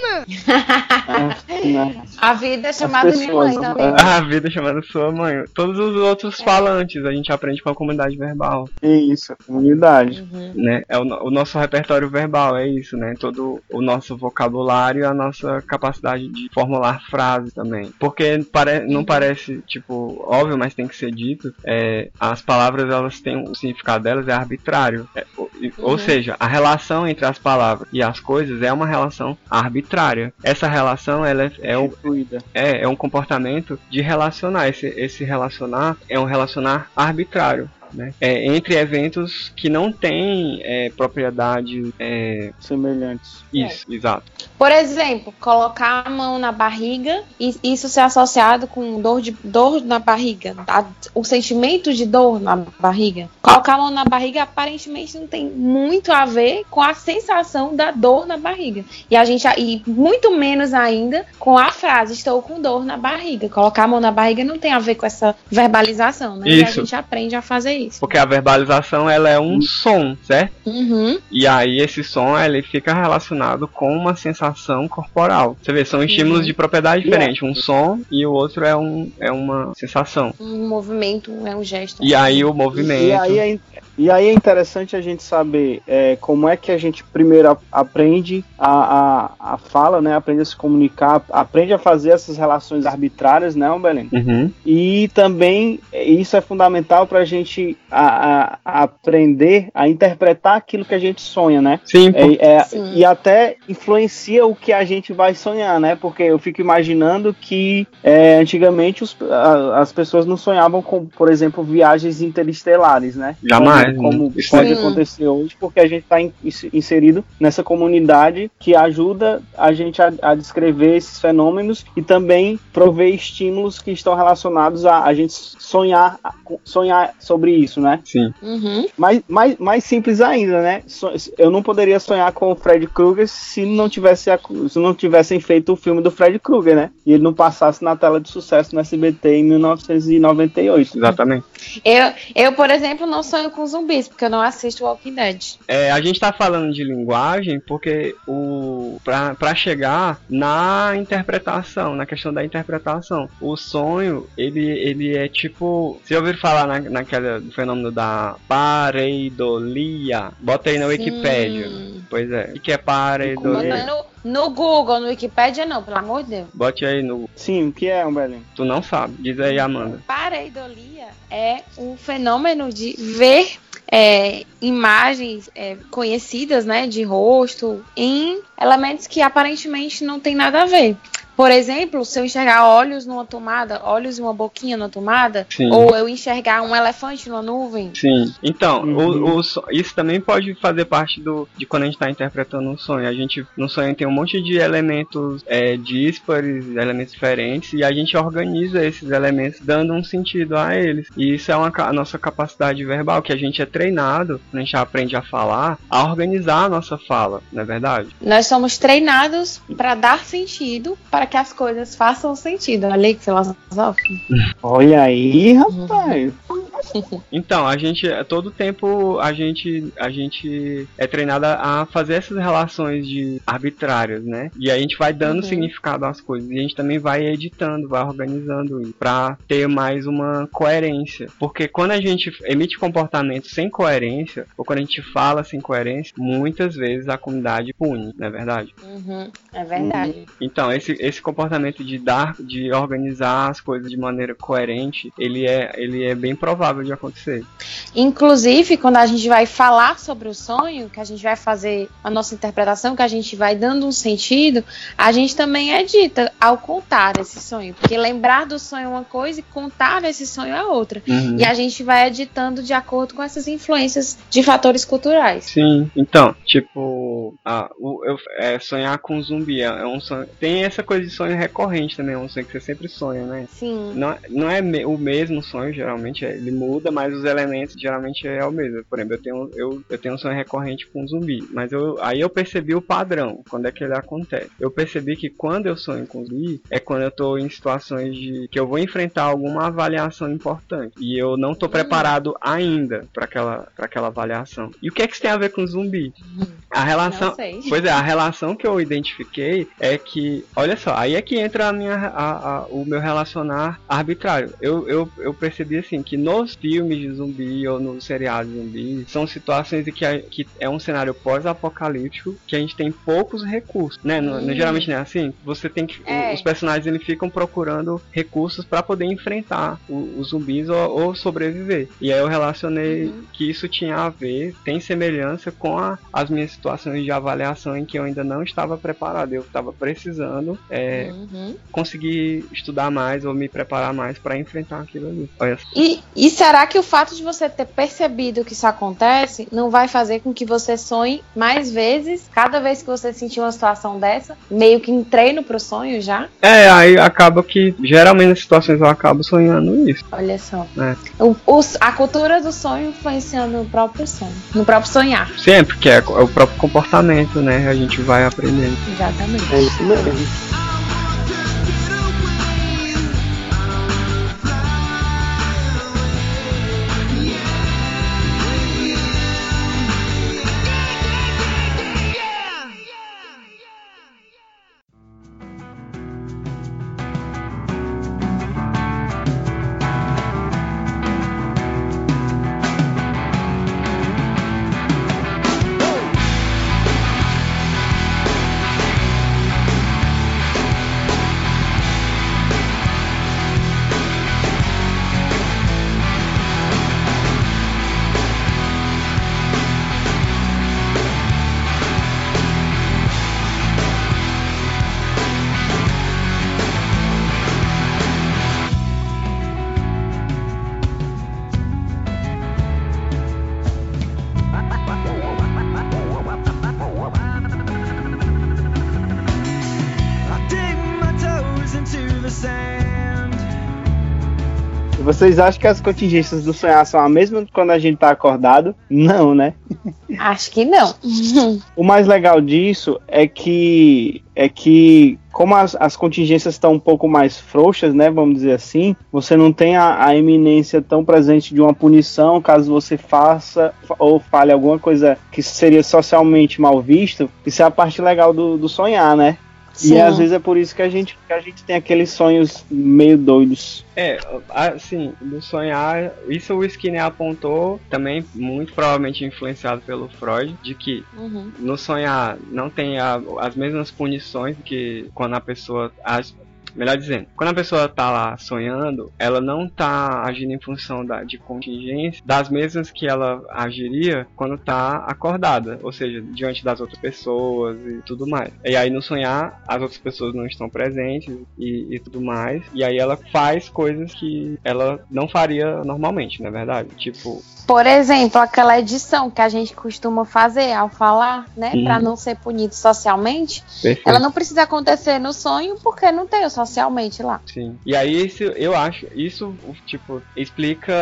joga. A vida é chamada minha pessoas, mãe né? também. A vida chamada sua mãe. Todos os outros falantes a gente aprende com a comunidade verbal, Isso, a comunidade. Uhum. né? É o, o nosso repertório verbal, é isso, né? Todo o nosso vocabulário e a nossa capacidade de formular frases também. Porque pare, não parece, tipo, óbvio, mas tem que ser dito, é, as palavras, elas têm, o significado delas é arbitrário. É, Ou Uhum. seja, a relação entre as palavras e as coisas é uma relação arbitrária. Essa relação, ela é, é Fluida. é, é um comportamento de relacionar. Esse, esse relacionar é um relacionar arbitrário. Né? É, entre eventos que não têm é, propriedade. É, Semelhantes. isso, exato. Por exemplo, colocar a mão na barriga e isso ser associado com dor, de, dor na barriga, a- o sentimento de dor na barriga. Colocar a mão na barriga aparentemente não tem muito a ver com a sensação da dor na barriga. E a gente e muito menos ainda com a frase estou com dor na barriga. Colocar a mão na barriga não tem a ver com essa verbalização, né? E a Isso. gente aprende a fazer isso. Porque a verbalização ela é um som, certo? Uhum. E aí esse som ele fica relacionado com uma sensação corporal. Você vê, são estímulos Uhum. de propriedade diferente. Um som e o outro é, um, é uma sensação. Um movimento é um gesto. E aí o movimento. E aí, é, e aí é interessante a gente saber é, como é que a gente primeiro aprende a, a, a fala, né? Aprende a se comunicar, aprende a fazer essas relações arbitrárias, né, Belém? Uhum. E também isso é fundamental para a gente a, a- a aprender a interpretar aquilo que a gente sonha, né? Sim. É, é, Sim. e até influencia o que a gente vai sonhar, né? Porque eu fico imaginando que é, antigamente os- a- as pessoas não sonhavam com, por exemplo, viagens interestelares, né? Jamais. Como isso pode é- acontecer hoje, porque a gente está inserido nessa comunidade que ajuda a gente a, a descrever esses fenômenos e também prover estímulos que estão relacionados a a gente sonhar, sonhar sobre isso, né? Sim. Uhum. Mais, mais, mais simples ainda, né? Eu não poderia sonhar com o Fred Krueger se não tivesse se não tivessem feito o filme do Fred Krueger, né? E ele não passasse na tela de sucesso no SBT em 1998. Exatamente. Eu, eu, por exemplo, não sonho com zumbis, porque eu não assisto Walking Dead. É, a gente tá falando de linguagem porque o pra, pra chegar na interpretação, na questão da interpretação, o sonho, ele, ele é tipo. Você já ouviu falar na, naquela do fenômeno da pareidolia? Bota aí na Wikipédia. Sim. Pois é. O que é pareidolia? No Google, no Wikipedia, não, pelo amor de Deus. Bote aí no. Sim, o que é, Umberlin? Tu não sabe. Diz aí, Amanda. Pareidolia é um fenômeno de ver é, imagens é, conhecidas, né, de rosto, em elementos que aparentemente não tem nada a ver. Por exemplo, se eu enxergar olhos numa tomada, olhos e uma boquinha na tomada, Sim. ou eu enxergar um elefante numa nuvem. Sim. Então, Uhum. o, o so- isso também pode fazer parte do de quando a gente está interpretando um sonho. A gente no sonho tem um monte de elementos é, díspares, elementos diferentes, e a gente organiza esses elementos dando um sentido a eles. E isso é uma, a nossa capacidade verbal, que a gente é treinado, quando a gente aprende a falar, a organizar a nossa fala, não é verdade? Nós somos treinados para dar sentido, para que as coisas façam sentido. Olha aí que filosófico. Olha aí, rapaz. Então, a gente, a todo tempo, a gente, a gente é treinada a fazer essas relações de arbitrárias, né? E aí a gente vai dando Uhum. significado às coisas. E a gente também vai editando, vai organizando isso pra ter mais uma coerência. Porque quando a gente emite comportamentos sem coerência, ou quando a gente fala sem coerência, muitas vezes a comunidade pune, não é verdade? Uhum, é verdade. Então, esse, esse comportamento de dar, de organizar as coisas de maneira coerente, ele é, ele é bem provável de acontecer. Inclusive, quando a gente vai falar sobre o sonho, que a gente vai fazer a nossa interpretação, que a gente vai dando um sentido, a gente também edita ao contar esse sonho. Porque lembrar do sonho é uma coisa e contar esse sonho é outra. Uhum. E a gente vai editando de acordo com essas influências de fatores culturais. Sim, então, tipo, o, eu, é, sonhar com zumbi é, é um sonho. Tem essa coisa de sonho recorrente também, é um sonho que você sempre sonha, né? Sim. Não, é- não é me- o mesmo sonho, geralmente, é, ele muda, mas os elementos geralmente é o mesmo. Por exemplo, eu tenho, eu, eu tenho um sonho recorrente com zumbi, mas eu, aí eu percebi o padrão, quando é que ele acontece. Eu percebi que quando eu sonho com zumbi, é quando eu tô em situações de que eu vou enfrentar alguma avaliação importante e eu não tô preparado ainda para aquela, pra aquela avaliação. E o que é que isso tem a ver com zumbi? A relação. Pois é, a relação que eu identifiquei é que, olha só, aí é que entra a minha, a- a- o meu relacionar arbitrário. Eu, eu, eu percebi assim que nos filmes de zumbi ou nos seriados de zumbi são situações em que, a- que é um cenário pós-apocalíptico que a gente tem poucos recursos, né? No- no- geralmente não é assim. Você tem que, É. os personagens eles ficam procurando recursos para poder enfrentar os zumbis ou, ou sobreviver. E aí eu relacionei Uhum. que isso tinha a ver, tem semelhança com a- as minhas situações de avaliação em que eu ainda não estava preparado. Eu estava precisando é, Uhum. conseguir estudar mais ou me preparar mais para enfrentar aquilo ali. Olha só. E, e será que o fato de você ter percebido que isso acontece não vai fazer com que você sonhe mais vezes, cada vez que você sentir uma situação dessa, meio que em treino pro sonho já? É, aí acaba que geralmente nas situações eu acabo sonhando isso. Olha só. É. O- os- a cultura do sonho influenciando no próprio sonho, no próprio sonhar. Sempre, que é, é o próprio comportamento, né? A gente vai aprendendo. Exatamente. É isso mesmo. Vocês acham que as contingências do sonhar são a mesma quando a gente tá acordado? Não, né? Acho que não. O mais legal disso é que é que como as, as contingências estão um pouco mais frouxas, né, vamos dizer assim, você não tem a, a eminência tão presente de uma punição caso você faça ou fale alguma coisa que seria socialmente mal visto. Isso é a parte legal do, do sonhar, né? Sim. E às vezes é por isso que a gente, que a gente tem aqueles sonhos meio doidos. É, assim, do sonhar, isso o Skinner apontou, também muito provavelmente influenciado pelo Freud, de que Uhum. no sonhar não tem a- as mesmas punições que quando a pessoa. As, melhor dizendo, quando a pessoa tá lá sonhando, ela não tá agindo em função da, de contingência das mesmas que ela agiria quando tá acordada, ou seja, diante das outras pessoas e tudo mais. E aí no sonhar, as outras pessoas não estão presentes e, e tudo mais, e aí ela faz coisas que ela não faria normalmente, não é verdade? Tipo, Por exemplo, aquela edição que a gente costuma fazer ao falar, né? Uhum. Pra não ser punido socialmente, perfeito. ela não precisa acontecer no sonho porque não tem o socialmente lá. Sim. E aí isso, eu acho, isso tipo explica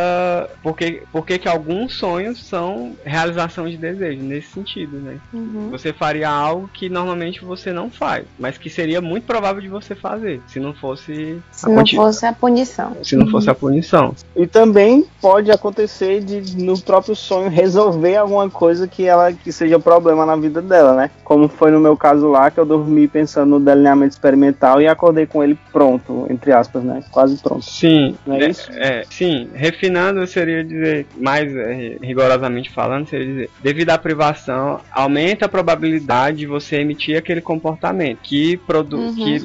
por que, por que alguns sonhos são realização de desejo nesse sentido, né? Uhum. Você faria algo que normalmente você não faz, mas que seria muito provável de você fazer, se não fosse Se a não conti- fosse a punição. se não fosse a punição. E também pode acontecer de no próprio sonho resolver alguma coisa que ela que seja problema na vida dela, né? Como foi no meu caso lá, que eu dormi pensando no delineamento experimental e acordei com ele pronto, entre aspas, né? Quase pronto. Sim, Não é né, isso? é, sim, refinando seria dizer, mais é, rigorosamente falando, seria dizer, devido à privação, aumenta a probabilidade de você emitir aquele comportamento que, produ Uhum. que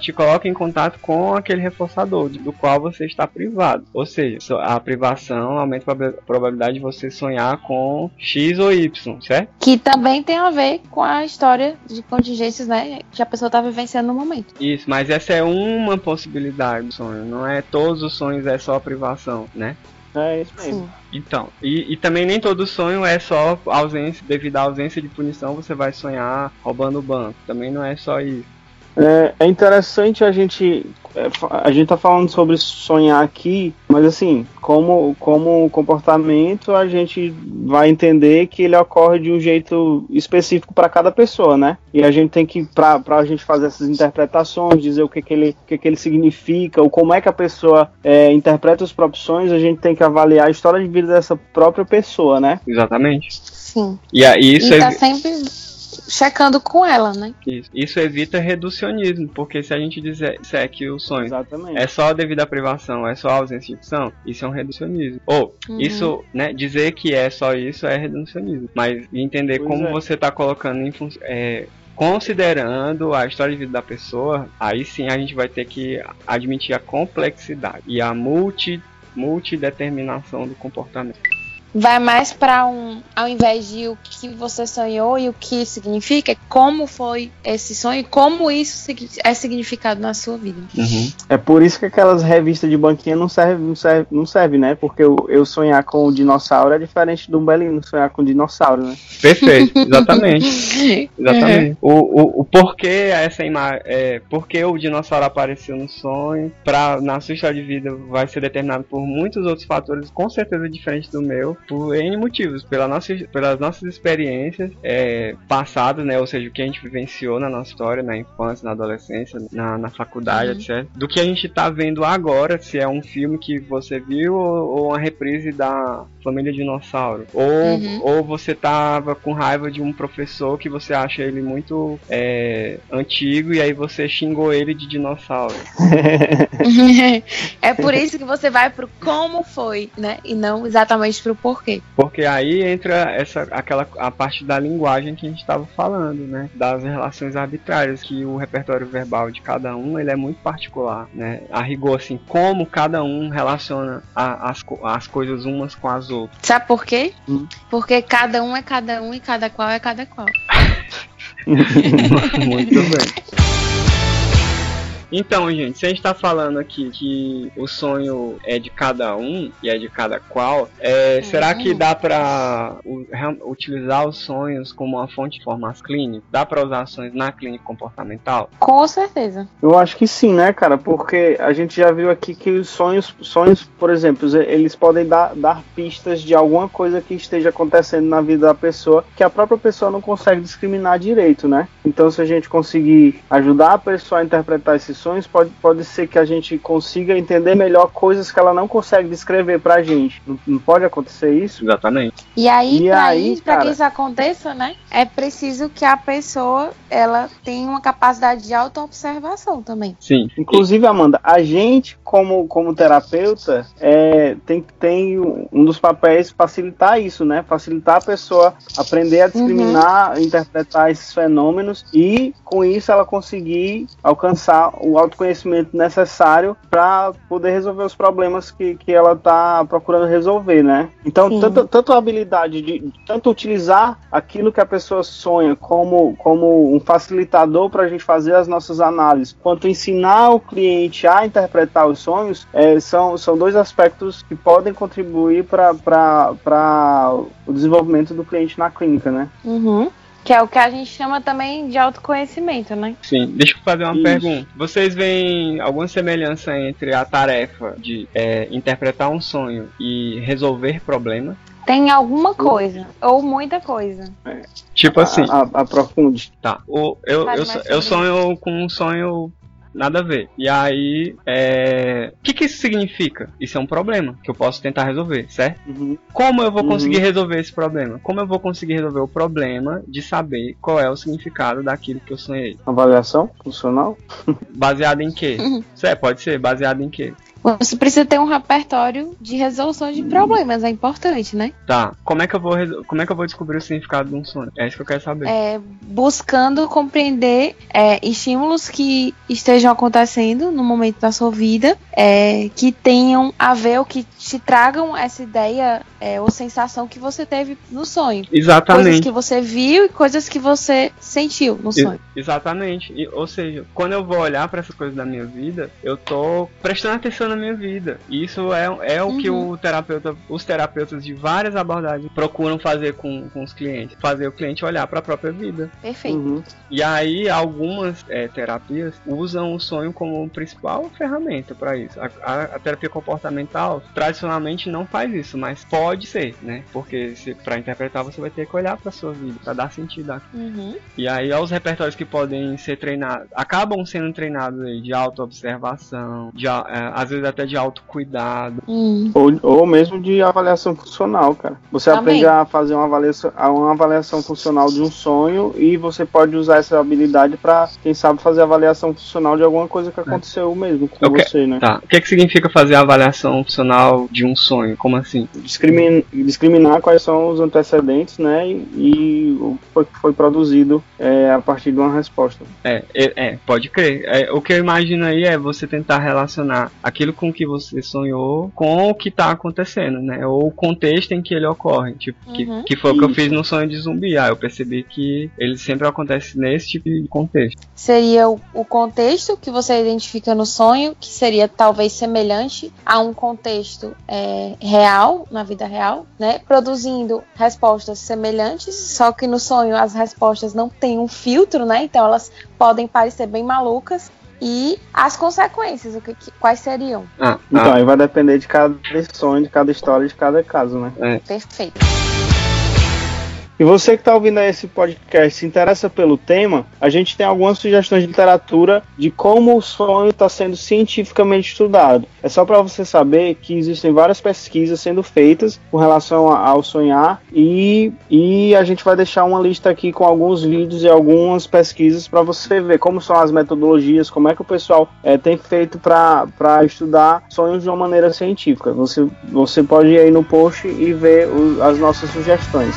te coloca em contato com aquele reforçador do qual você está privado. Ou seja, a privação aumenta a proba- probabilidade de você sonhar com X ou Y, certo? Que também tem a ver com a história de contingências, né? Que a pessoa tá vivenciando no momento. Isso, mas essa é uma possibilidade do sonho, não é todos os sonhos é só a privação, né? É isso mesmo. Sim. Então, e, e também nem todo sonho é só ausência, devido à ausência de punição, você vai sonhar roubando o banco. Também não é só isso. É, é interessante a gente. é, fa- A gente tá falando sobre sonhar aqui, mas assim, como, como comportamento, a gente vai entender que ele ocorre de um jeito específico para cada pessoa, né? E a gente tem que, pra, pra gente fazer essas interpretações, dizer o que, que, ele, o que, que ele significa, ou como é que a pessoa é, interpreta os próprios sonhos, a gente tem que avaliar a história de vida dessa própria pessoa, né? Exatamente. Sim. E aí isso, e tá evi- sempre checando com ela, né? isso, isso evita reducionismo, porque se a gente disser, disser que o sonho Exatamente. é só devido à privação, é só a ausência de opção, isso é um reducionismo. Ou, Uhum. isso, né, dizer que é só isso é reducionismo. Mas entender Pois como é. você tá colocando em função. É, considerando a história de vida da pessoa, aí sim a gente vai ter que admitir a complexidade e a multi, multideterminação do comportamento. Vai mais pra um, ao invés de o que você sonhou e o que significa, como foi esse sonho e como isso é significado na sua vida. É por isso que aquelas revistas de banquinha não serve, não serve, não serve né? Porque eu, eu sonhar com o dinossauro é diferente do Belino sonhar com o dinossauro, né? Perfeito, exatamente. Exatamente. O, o, o porquê essa imagem. É, porque o dinossauro apareceu no sonho, pra, na sua história de vida vai ser determinado por muitos outros fatores, com certeza diferentes do meu, por N motivos, pela nossa, pelas nossas experiências é, passadas, né? Ou seja, o que a gente vivenciou na nossa história, na infância, na adolescência, na, na faculdade, Uhum. etc. Do que a gente tá vendo agora, se é um filme que você viu ou, ou uma reprise da Família Dinossauro. Ou, Uhum. ou você tava com raiva de um professor que você acha ele muito é, antigo e aí você xingou ele de dinossauro. é por isso que você vai pro como foi, né? E não exatamente pro porquê. Porque aí entra essa aquela a parte da linguagem que a gente estava falando, né? Das relações arbitrárias, que o repertório verbal de cada um ele é muito particular, né? A rigor, assim, como cada um relaciona a- as, as coisas umas com as outras. Sabe por quê? Hum. Porque cada um é cada um e cada qual é cada qual. muito bem. Então, gente, se a gente tá falando aqui que o sonho é de cada um e é de cada qual, é, será que dá pra utilizar os sonhos como uma fonte de informação clínica? Dá pra usar sonhos na clínica comportamental? Com certeza. Eu acho que sim, né, cara? Porque a gente já viu aqui que os sonhos, sonhos, por exemplo, eles podem dar, dar pistas de alguma coisa que esteja acontecendo na vida da pessoa que a própria pessoa não consegue discriminar direito, né? Então, se a gente conseguir ajudar a pessoa a interpretar esses pode, pode ser que a gente consiga entender melhor coisas que ela não consegue descrever pra gente. Não, não pode acontecer isso? Exatamente. E aí, E pra, aí, isso, pra que cara? isso aconteça, né? É preciso que a pessoa ela tenha uma capacidade de autoobservação também. Sim. Inclusive, Amanda, a gente, como, como terapeuta, é, tem, tem um dos papéis facilitar isso, né? Facilitar a pessoa aprender a discriminar, interpretar esses fenômenos e, com isso, ela conseguir alcançar o autoconhecimento necessário para poder resolver os problemas que, que ela está procurando resolver, né? Então, Sim. tanto, tanto a habilidade de tanto utilizar aquilo que a pessoa sonha como, como um facilitador para a gente fazer as nossas análises, quanto ensinar o cliente a interpretar os sonhos, é, são, são dois aspectos que podem contribuir para o desenvolvimento do cliente na clínica, né? Uhum. Que é o que a gente chama também de autoconhecimento, né? Sim, deixa eu fazer uma Isso. pergunta. Vocês veem alguma semelhança entre a tarefa de é, interpretar um sonho e resolver problemas? Tem alguma coisa, ou muita coisa. Tipo assim, A, a, aprofunde. tá. O, eu, eu, eu sobre sonho com um sonho nada a ver. E aí, é... o que, que isso significa? Isso é um problema que eu posso tentar resolver, certo? Uhum. Como eu vou Uhum. conseguir resolver esse problema? Como eu vou conseguir resolver o problema de saber qual é o significado daquilo que eu sonhei? Avaliação funcional? Baseado em quê? Uhum. Isso é, pode ser baseado em quê? Você precisa ter um repertório de resolução de problemas, é importante, né? Tá. Como é que eu vou como é que eu vou descobrir o significado de um sonho? É isso que eu quero saber. É, buscando compreender é, estímulos que estejam acontecendo no momento da sua vida, é, que tenham a ver ou que te tragam essa ideia é, ou sensação que você teve no sonho. Coisas Exatamente. que você viu e coisas que você sentiu no sonho. E- Exatamente. E, ou seja, quando eu vou olhar para essas coisas da minha vida, eu tô prestando atenção na minha vida. E isso é, é o que Uhum. o terapeuta, os terapeutas de várias abordagens procuram fazer com, com os clientes, fazer o cliente olhar para a própria vida. Perfeito. Uhum. E aí algumas é, terapias usam o sonho como principal ferramenta para isso. A, a- a terapia comportamental tradicionalmente não faz isso, mas pode ser, né? Porque para interpretar você vai ter que olhar para sua vida, para dar sentido àquilo. Uhum. E aí aos repertórios que podem ser treinados, acabam sendo treinados aí de autoobservação, de, é, às vezes até de autocuidado. Hum. Ou, ou mesmo de avaliação funcional, cara. Você Também. aprende a fazer uma avaliação, a- uma avaliação funcional de um sonho e você pode usar essa habilidade para, quem sabe, fazer avaliação funcional de alguma coisa que aconteceu mesmo com Ok. você, né? Tá. O que, que significa fazer a avaliação funcional de um sonho? Como assim? Discrimin- discriminar quais são os antecedentes, né? E, e o que foi, foi produzido é, a partir de uma resposta. É, é, é, pode crer. É, o que eu imagino aí é você tentar relacionar aquilo com que você sonhou com o que tá acontecendo, né? Ou o contexto em que ele ocorre. Tipo, que, Uhum. que foi o que eu Isso. fiz no sonho de zumbi. Ah, eu percebi que ele sempre acontece nesse tipo de contexto. Seria o, o contexto que você identifica no sonho, que seria talvez semelhante a um contexto é, real, na vida real, né? Produzindo respostas semelhantes, só que no sonho as respostas não têm um filtro, né? Então elas podem parecer bem malucas. E as consequências, o que, que- quais seriam? Ah, Então, ah, aí vai depender de cada sonho, de cada história, de cada caso, né? Perfeito. E você que está ouvindo esse podcast se interessa pelo tema, a gente tem algumas sugestões de literatura de como o sonho está sendo cientificamente estudado. É só para você saber que existem várias pesquisas sendo feitas com relação ao sonhar e, e a gente vai deixar uma lista aqui com alguns vídeos e algumas pesquisas para você ver como são as metodologias, como é que o pessoal eh, tem feito para estudar sonhos de uma maneira científica. Você, você pode ir aí no post e ver o- as nossas sugestões.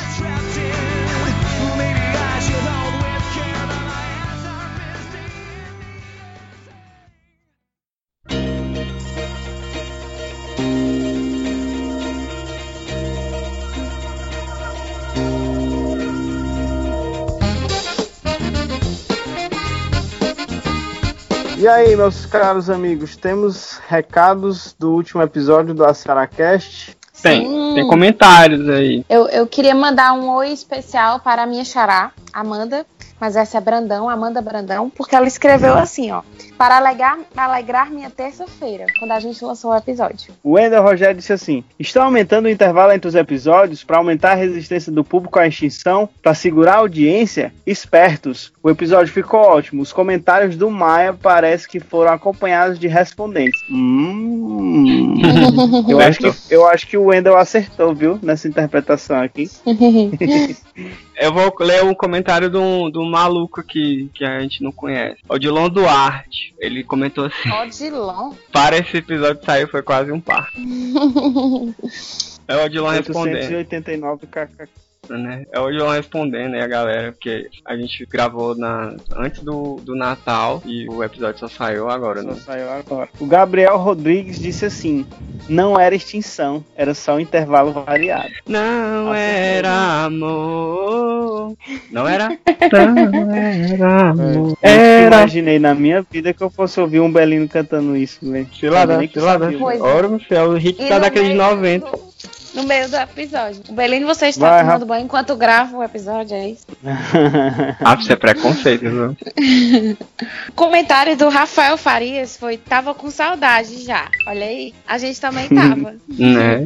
Aí, meus caros amigos, temos recados do último episódio do Aceracast? Tem, Sim. tem comentários aí. Eu, eu queria mandar um oi especial para a minha xará, Amanda, mas essa é Brandão, Amanda Brandão, porque ela escreveu assim, ó. Para alegrar, alegrar minha terça-feira, quando a gente lançou o episódio. O Wendel Rogério disse assim: Estão aumentando o intervalo entre os episódios para aumentar a resistência do público à extinção, para segurar a audiência? Espertos. O episódio ficou ótimo. Os comentários do Maia parece que foram acompanhados de respondentes. Hum. eu, acho que, eu acho que o Wendel acertou, viu? Nessa interpretação aqui. Eu vou ler um comentário do, do maluco aqui, que a gente não conhece. Odilon Duarte. Ele comentou assim: Odilon. Para esse episódio sair foi quase um par. É o Odilon respondendo. 889 kk. né? É o João respondendo aí a galera, porque a gente gravou na, antes do, do Natal e o episódio só saiu agora, Só né? saiu agora. O Gabriel Rodrigues disse assim: Não era extinção, era só um intervalo variado. Não Nossa, era amor. Não era? Não era amor. Eu Era. imaginei na minha vida que eu fosse ouvir um Belino cantando isso, velho. Cilada, cilada. Pois é. Ora, meu é o hit tá daqueles meio 90. No meio do episódio. O Belino, você está Vai, tomando banho enquanto grava o episódio, é isso? Ah, isso é preconceito, viu? Comentário do Rafael Farias foi: tava com saudade já. Olha aí, a gente também tava. Né?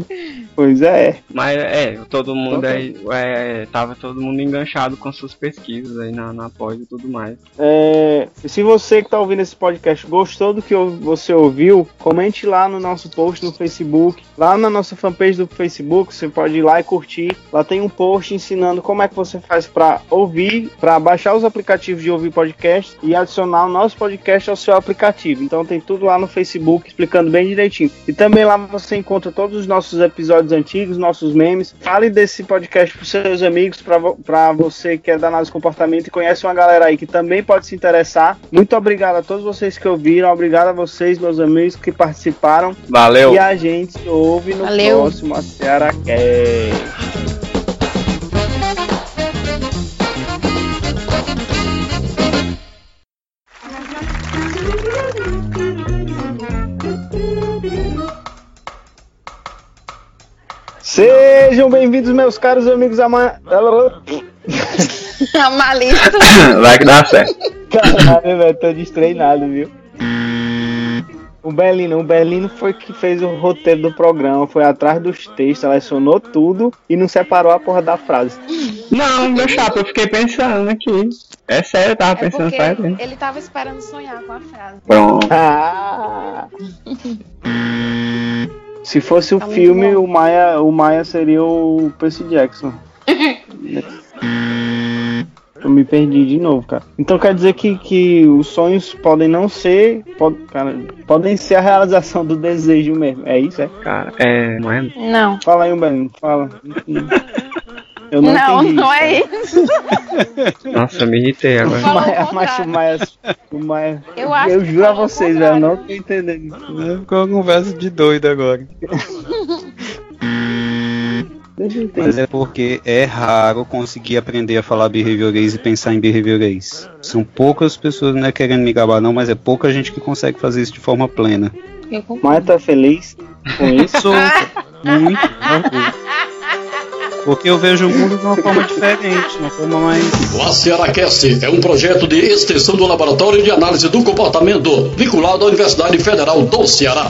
pois é. Mas é, todo mundo Ok. aí, é, tava todo mundo enganchado com suas pesquisas aí na, na pós e tudo mais. É, se você que tá ouvindo esse podcast gostou do que você ouviu, comente lá no nosso post no Facebook, lá na nossa fanpage do Facebook, você pode ir lá e curtir. Lá tem um post ensinando como é que você faz para ouvir, para baixar os aplicativos de ouvir podcast e adicionar o nosso podcast ao seu aplicativo. Então tem tudo lá no Facebook explicando bem direitinho. E também lá você encontra todos os nossos episódios antigos, nossos memes. Fale desse podcast pros seus amigos, pra você que é da análise de comportamento e conhece uma galera aí que também pode se interessar. Muito obrigado a todos vocês que ouviram, obrigado a vocês, meus amigos que participaram. Valeu! E a gente se ouve no Valeu. próximo Cearacast. Sejam bem-vindos, meus caros amigos. Ama... Malista. Vai que dá certo. Caralho, velho, tô destreinado, viu? O Belino, o Belino foi que fez o roteiro do programa, foi atrás dos textos, selecionou tudo e não separou a porra da frase. Não, meu chapa, eu fiquei pensando aqui. É sério, eu tava É pensando tempo. ele tava esperando sonhar com a frase. Pronto. Ah! Se fosse o Tá filme, bom. o Maia, o Maia seria o Percy Jackson. Eu me perdi de novo, cara. Então quer dizer que, que os sonhos podem não ser. pod- cara, podem ser a realização do desejo mesmo. É isso, é? Cara, é. Não é? Não. Fala aí, um Belino, fala. Eu não, Não, entendi. não é isso. Nossa, eu me irritei agora. Maia, mas o Maia, o Maia. Eu acho que juro a vocês, velho, eu não tô entendendo. Né? Ficou uma conversa de doido agora. Mas é porque é raro conseguir aprender a falar behaviorês e pensar em behaviorês. São poucas pessoas, não é querendo me gabar não, mas é pouca gente que consegue fazer isso de forma plena. Maia tá feliz com isso? Sou muito orgulho. Porque eu vejo o mundo de uma forma diferente, de uma forma mais. O ACERACast é um projeto de extensão do Laboratório de Análise do Comportamento, vinculado à Universidade Federal do Ceará.